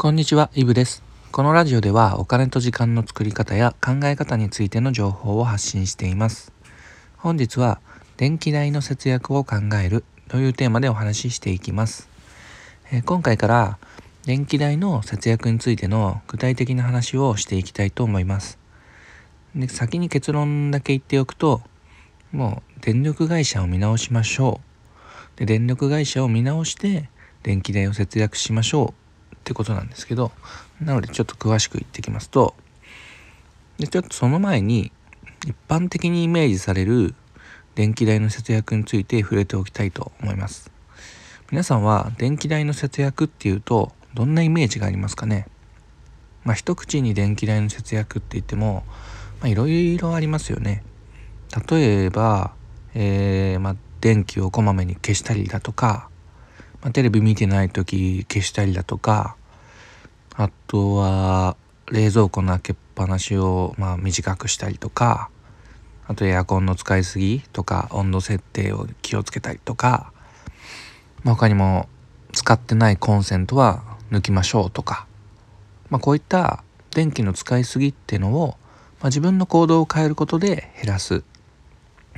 こんにちは、イブです。このラジオではお金と時間の作り方や考え方についての情報を発信しています。本日は電気代の節約を考えるというテーマでお話ししていきます。えー、今回から電気代の節約についての具体的な話をしていきたいと思います。で先に結論だけ言っておくと、もう電力会社を見直しましょう。で電力会社を見直して電気代を節約しましょうってことなんですけどなのでちょっと詳しく言ってきますとでちょっとその前に一般的にイメージされる電気代の節約について触れておきたいと思います。皆さんは電気代の節約っていうとどんなイメージがありますかね？まあ一口に電気代の節約って言ってもいろいろありますよね。例えば、えー、まあ、電気をこまめに消したりだとか、まあ、テレビ見てない時消したりだとかあとは冷蔵庫の開けっぱなしをまあ短くしたりとかあとエアコンの使いすぎとか温度設定を気をつけたりとか、まあ、他にも使ってないコンセントは抜きましょうとか、まあ、こういった電気の使いすぎっていうのを、まあ、自分の行動を変えることで減らす、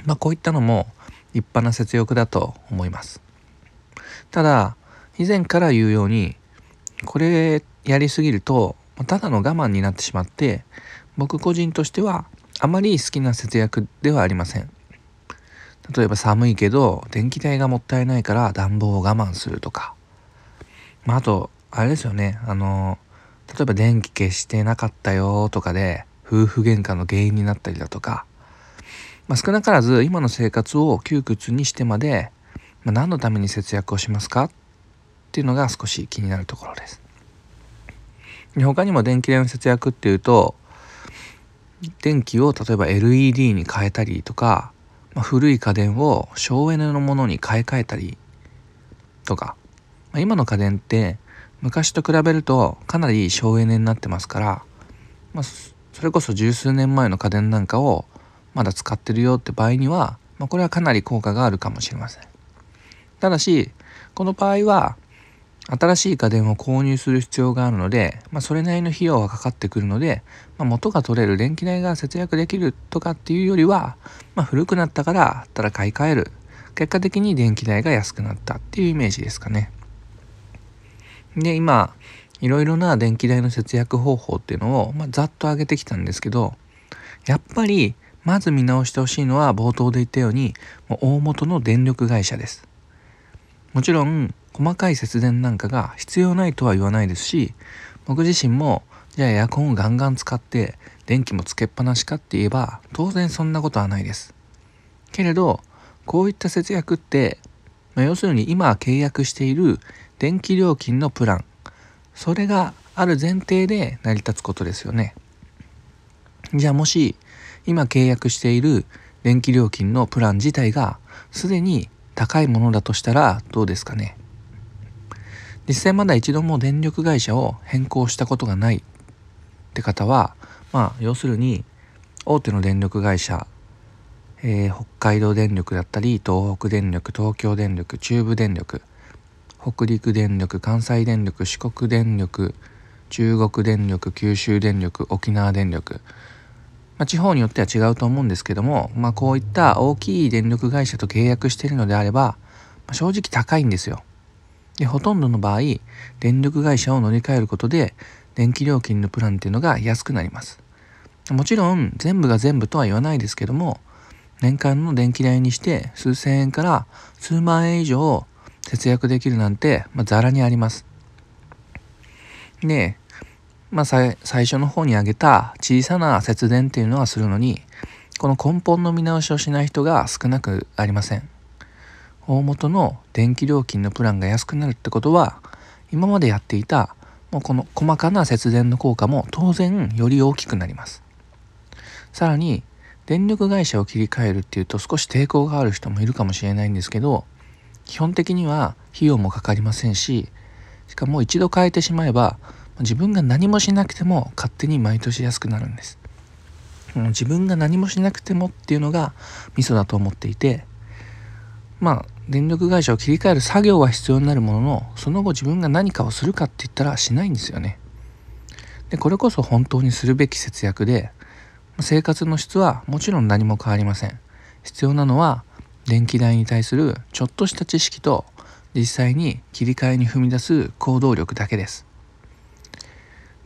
まあ、こういったのも立派な節約だと思います。ただ以前から言うようにこれやりすぎるとただの我慢になってしまって僕個人としてはあまり好きな節約ではありません。例えば寒いけど電気代がもったいないから暖房を我慢するとか、まあ、あとあれですよね。あの例えば電気消してなかったよとかで夫婦喧嘩の原因になったりだとか、まあ、少なからず今の生活を窮屈にしてまで、まあ、何のために節約をしますか？っていうのが少し気になるところです。他にも電気代の節約っていうと電気を例えば LED に変えたりとか、まあ、古い家電を省エネのものに買い替えたりとか、まあ、今の家電って昔と比べるとかなり省エネになってますから、まあ、それこそ十数年前の家電なんかをまだ使ってるよって場合には、まあ、これはかなり効果があるかもしれません。ただしこの場合は新しい家電を購入する必要があるので、まあ、それなりの費用はかかってくるので、まあ、元が取れる電気代が節約できるとかっていうよりは、まあ、古くなったからたら買い替える。結果的に電気代が安くなったっていうイメージですかね。で今いろいろな電気代の節約方法っていうのを、まあ、ざっと挙げてきたんですけどやっぱりまず見直してほしいのは冒頭で言ったようにもう大元の電力会社です。もちろん細かい節電なんかが必要ないとは言わないですし僕自身もじゃあエアコンをガンガン使って電気もつけっぱなしかって言えば当然そんなことはないです。けれどこういった節約って、まあ、要するに今契約している電気料金のプラン。それがある前提で成り立つことですよね。じゃあもし今契約している電気料金のプラン自体がすでに高いものだとしたらどうですかね？実際まだ一度も電力会社を変更したことがないって方はまあ要するに大手の電力会社、えー、北海道電力だったり東北電力東京電力中部電力北陸電力関西電力四国電力中国電力九州電力沖縄電力、まあ、地方によっては違うと思うんですけども、まあ、こういった大きい電力会社と契約しているのであれば、まあ、正直高いんですよ。でほとんどの場合電力会社を乗り換えることで電気料金のプランっていうのが安くなりますもちろん全部が全部とは言わないですけども年間の電気代にして数千円から数万円以上節約できるなんて、まあ、ザラにありますでまあ最初の方に挙げた小さな節電っていうのはするのにこの根本の見直しをしない人が少なくありません。大元の電気料金のプランが安くなるってことは今までやっていたもうこの細かな節電の効果も当然より大きくなります。さらに電力会社を切り替えるっていうと少し抵抗がある人もいるかもしれないんですけど基本的には費用もかかりませんししかも一度変えてしまえば自分が何もしなくても勝手に毎年安くなるんです自分が何もしなくてもっていうのがミソだと思っていてまあ電力会社を切り替える作業は必要になるもののその後自分が何かをするかって言ったらしないんですよね。でこれこそ本当にするべき節約で生活の質はもちろん何も変わりません。必要なのは電気代に対するちょっとした知識と実際に切り替えに踏み出す行動力だけです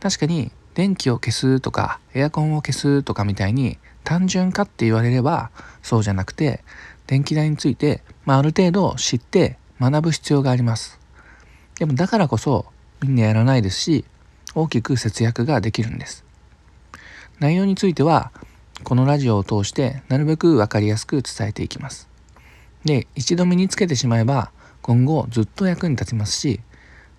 確かに電気を消すとかエアコンを消すとかみたいに単純化って言われればそうじゃなくて電気代について、まあ、ある程度知って学ぶ必要があります。でもだからこそみんなやらないですし大きく節約ができるんです。内容についてはこのラジオを通してなるべく分かりやすく伝えていきます。で一度身につけてしまえば今後ずっと役に立ちますし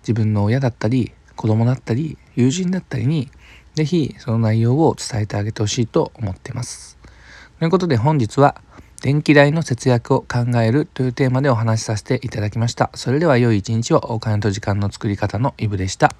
自分の親だったり子供だったり友人だったりに是非その内容を伝えてあげてほしいと思ってます。ということで本日は電気代の節約を考えるというテーマでお話しさせていただきました。それでは良い一日をお金と時間の作り方のイブでした。